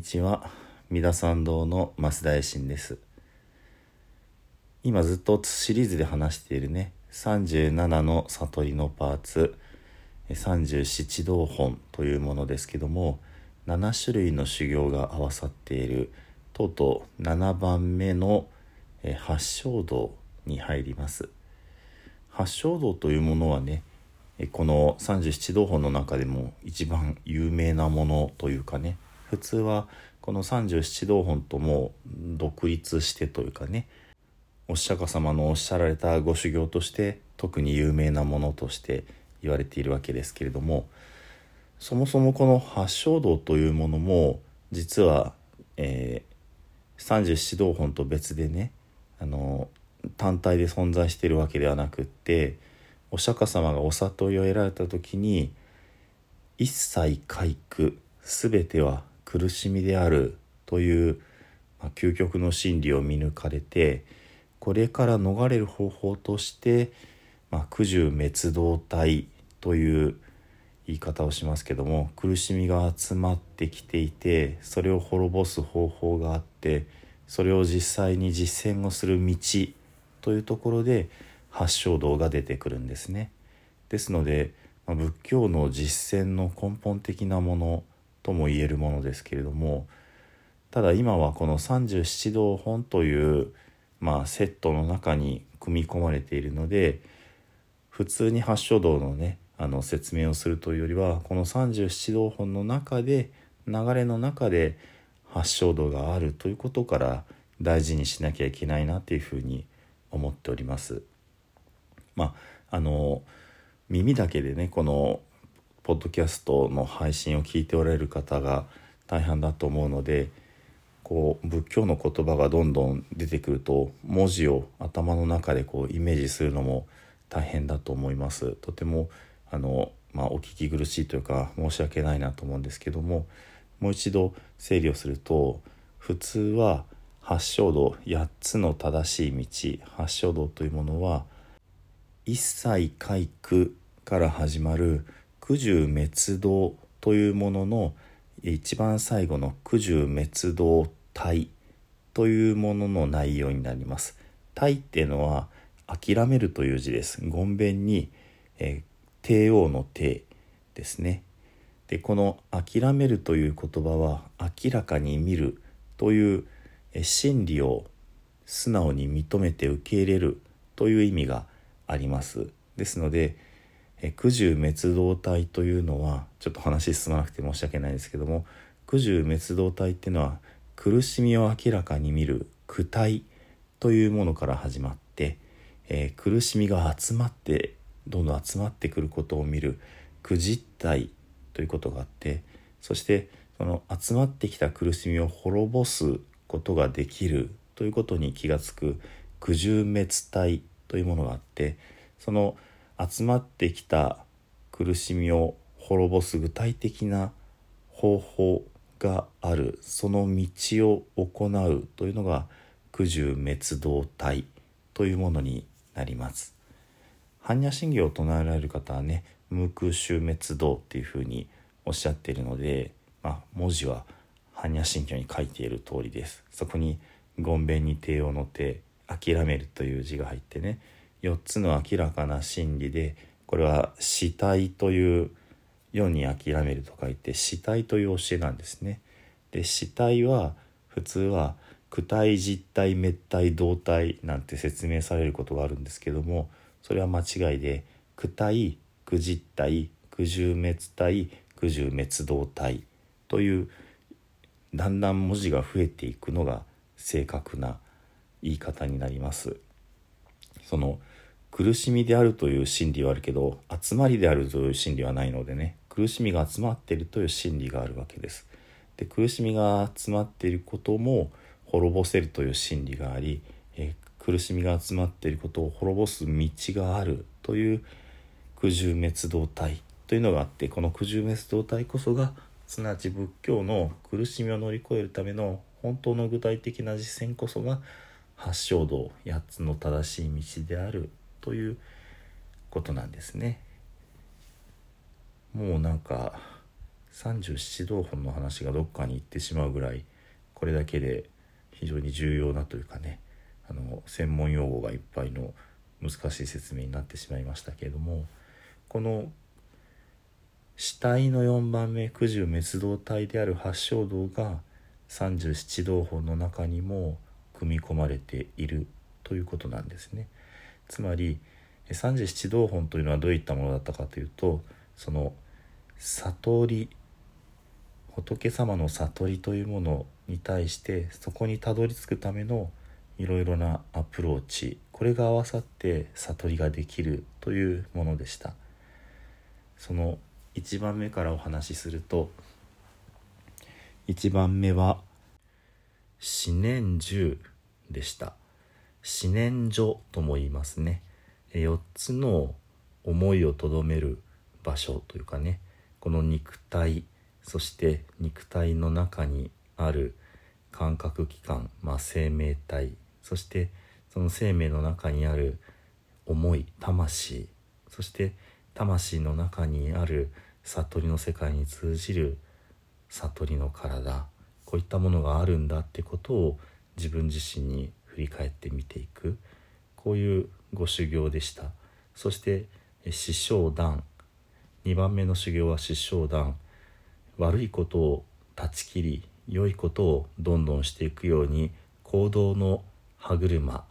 ちは。三田参道の増田衛進です。今ずっとシリーズで話しているね。37の悟りのパーツ。37道本というものですけども7種類の修行が合わさっている。とうとう7番目の八正道に入ります。八正道というものはねこの37道本の中でも一番有名なものというかね普通はこの37道本とも独立してというかねお釈迦様のおっしゃられたご修行として特に有名なものとして言われているわけですけれどもそもそもこの八正道というものも実は、えー、37道本と別でねあの単体で存在しているわけではなくってお釈迦様がお悟りを得られた時に一切皆苦全ては苦しみであるという、まあ、究極の真理を見抜かれてこれから逃れる方法として、まあ、苦渋滅動体という言い方をしますけども苦しみが集まってきていてそれを滅ぼす方法があってそれを実際に実践をする道というところで八正道が出てくるんですね。ですので、まあ、仏教の実践の根本的なものとも言えるものですけれどもただ今はこの37道本という、まあ、セットの中に組み込まれているので普通に八正道のねあの説明をするというよりはこの37道本の中で流れの中で八正道があるということから大事にしなきゃいけないなというふうに思っております。まああの耳だけでねこのポッドキャストの配信を聞いておられる方が大半だと思うのでこう仏教の言葉がどんどん出てくると文字を頭の中でこうイメージするのも大変だと思います。とてもあの、まあ、お聞き苦しいというか申し訳ないなと思うんですけどももう一度整理をすると普通は八正道8つの正しい道八正道というものは一切皆苦から始まる苦渋滅動というものの一番最後の苦渋滅動体というものの内容になります。体っていうのは諦めるという字です。ごんべんに、えー、帝王の帝ですね。でこの「諦める」という言葉は明らかに見るという真理を素直に認めて受け入れるという意味があります。ですので苦渋滅動体というのはちょっと話進まなくて申し訳ないですけども苦渋滅動体っていうのは苦しみを明らかに見る苦体というものから始まって、えー、苦しみが集まってどんどん集まってくることを見る苦実体ということがあってそしてその集まってきた苦しみを滅ぼすことができるということに気が付く苦渋滅体というものがあってその「集まってきた苦しみを滅ぼす具体的な方法があるその道を行うというのが苦渋滅動体というものになります。般若心経を唱えられる方はね無空臭滅動っていうふうにおっしゃっているので、まあ、文字は般若心経に書いている通りです。そこに「ごんべんに帝王の手諦める」という字が入ってね4つの明らかな真理でこれは死体という世に諦めると書いて死体という教えなんですね。で死体は普通は躯体実体滅体動体なんて説明されることがあるんですけどもそれは間違いで躯体躯実体躯重滅体躯重滅動体というだんだん文字が増えていくのが正確な言い方になります。その苦しみであるという心理はあるけど集まりであるという心理はないのでね苦しみが集まっているという心理があるわけです。で苦しみが集まっていることも滅ぼせるという心理があり、え苦しみが集まっていることを滅ぼす道があるという苦渋滅動体というのがあってこの苦渋滅動体こそがすなわち仏教の苦しみを乗り越えるための本当の具体的な実践こそが八正道8つの正しい道であるということなんですね。もうなんか37道本の話がどっかに行ってしまうぐらいこれだけで非常に重要なというかねあの専門用語がいっぱいの難しい説明になってしまいましたけれどもこの死体の4番目九十滅道体である八正道が37道本の中にも組み込まれているということなんですね。つまり37道本というのはどういったものだったかというとその悟り仏様の悟りというものに対してそこにたどり着くためのいろいろなアプローチこれが合わさって悟りができるというものでした。その1番目からお話しすると1番目は思念樹でした。思念所とも言いますね。4つの思いをとどめる場所というかね。この肉体そして肉体の中にある感覚器官、まあ、生命体そしてその生命の中にある思い魂そして魂の中にある悟りの世界に通じる悟りの体。こういったものがあるんだってことを自分自身に振り返って見ていく。こういうご修行でした。そして師匠団。2番目の修行は師匠団。悪いことを断ち切り良いことをどんどんしていくように行動の歯車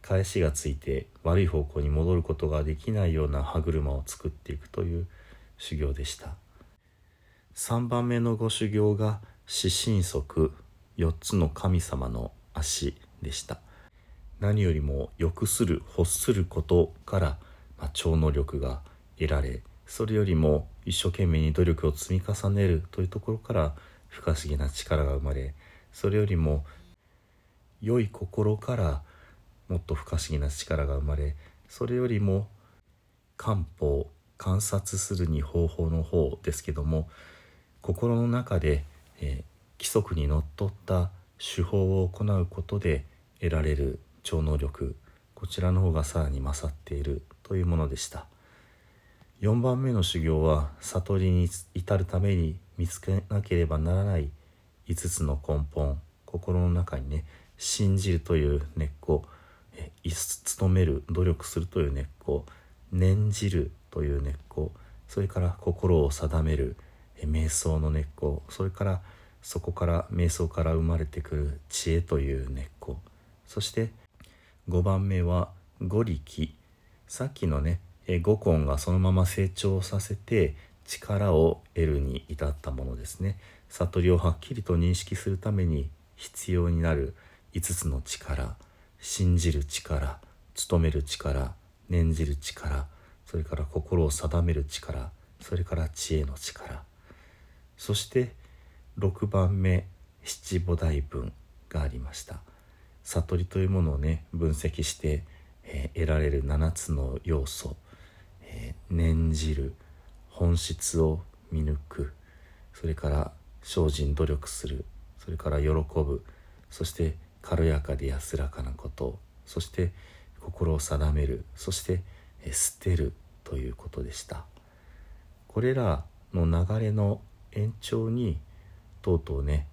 返しがついて悪い方向に戻ることができないような歯車を作っていくという修行でした。3番目のご修行が四神足4つの神様の足。でした。何よりも欲する欲することから、まあ、超能力が得られそれよりも一生懸命に努力を積み重ねるというところから不可思議な力が生まれそれよりも良い心からもっと不可思議な力が生まれそれよりも漢方観察するに方法の方ですけども心の中で、えー、規則にのっとった手法を行うことで得られる超能力こちらの方がさらに勝っているというものでした。4番目の修行は悟りに至るために見つけなければならない5つの根本心の中にね信じるという根っこ努める努力するという根っこ念じるという根っこそれから心を定める瞑想の根っこそれからそこから瞑想から生まれてくる知恵という根っこ。そして5番目は五力。さっきのね五根がそのまま成長させて力を得るに至ったものですね。悟りをはっきりと認識するために必要になる5つの力。信じる力。努める力。念じる力。それから心を定める力。それから知恵の力。そして6番目七菩提文がありました。悟りというものをね分析して、えー、得られる7つの要素、えー、念じる本質を見抜くそれから精進努力するそれから喜ぶそして軽やかで安らかなことそして心を定めるそしてえ捨てるということでした。これらの流れの延長にとうとうね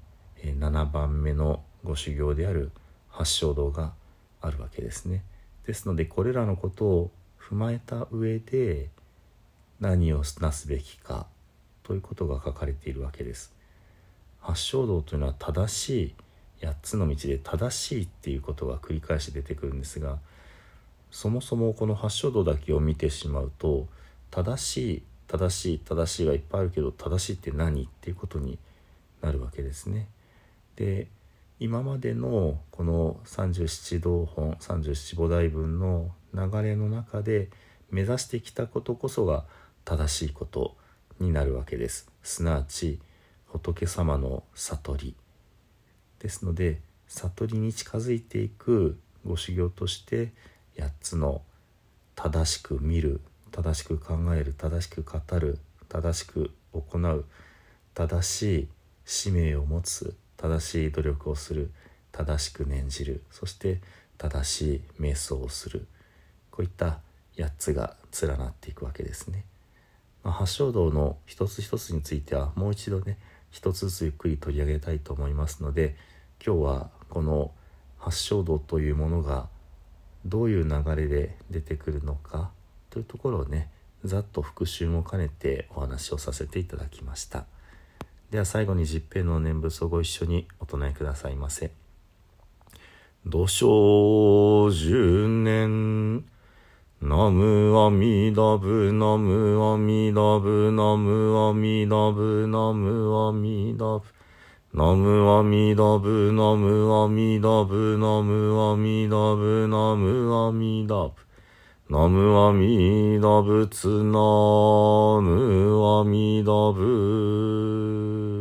7番目のご修行である八正道があるわけですね。ですのでこれらのことを踏まえた上で何をなすべきかということが書かれているわけです。八正道というのは正しい8つの道で正しいっていうことが繰り返し出てくるんですがそもそもこの八正道だけを見てしまうと正しい正しい正しいがいっぱいあるけど正しいって何？っていうことになるわけですね。で今までのこの37道本37菩提分の流れの中で目指してきたことこそが正しいことになるわけです。すなわち仏様の悟りですので悟りに近づいていくご修行として8つの正しく見る正しく考える正しく語る正しく行う正しい使命を持つ正しい努力をする正しく念じる。そして正しい瞑想をする。こういった8つが連なっていくわけですね。まあ、八正道の一つ一つについてはもう一度ね一つずつゆっくり取り上げたいと思いますので今日はこの八正道というものがどういう流れで出てくるのかというところをねざっと復習も兼ねてお話をさせていただきました。では最後に十平の念仏をご一緒にお唱えくださいませ。土生十年。ナムアミダブ、ナムアミダブ、ナムアミダブ、ナムアミダブ。ナムアミダブ、ナムアミダブ、ナムアミダブ、ナムアミダブ。ナムアミダブツナムアミダブ。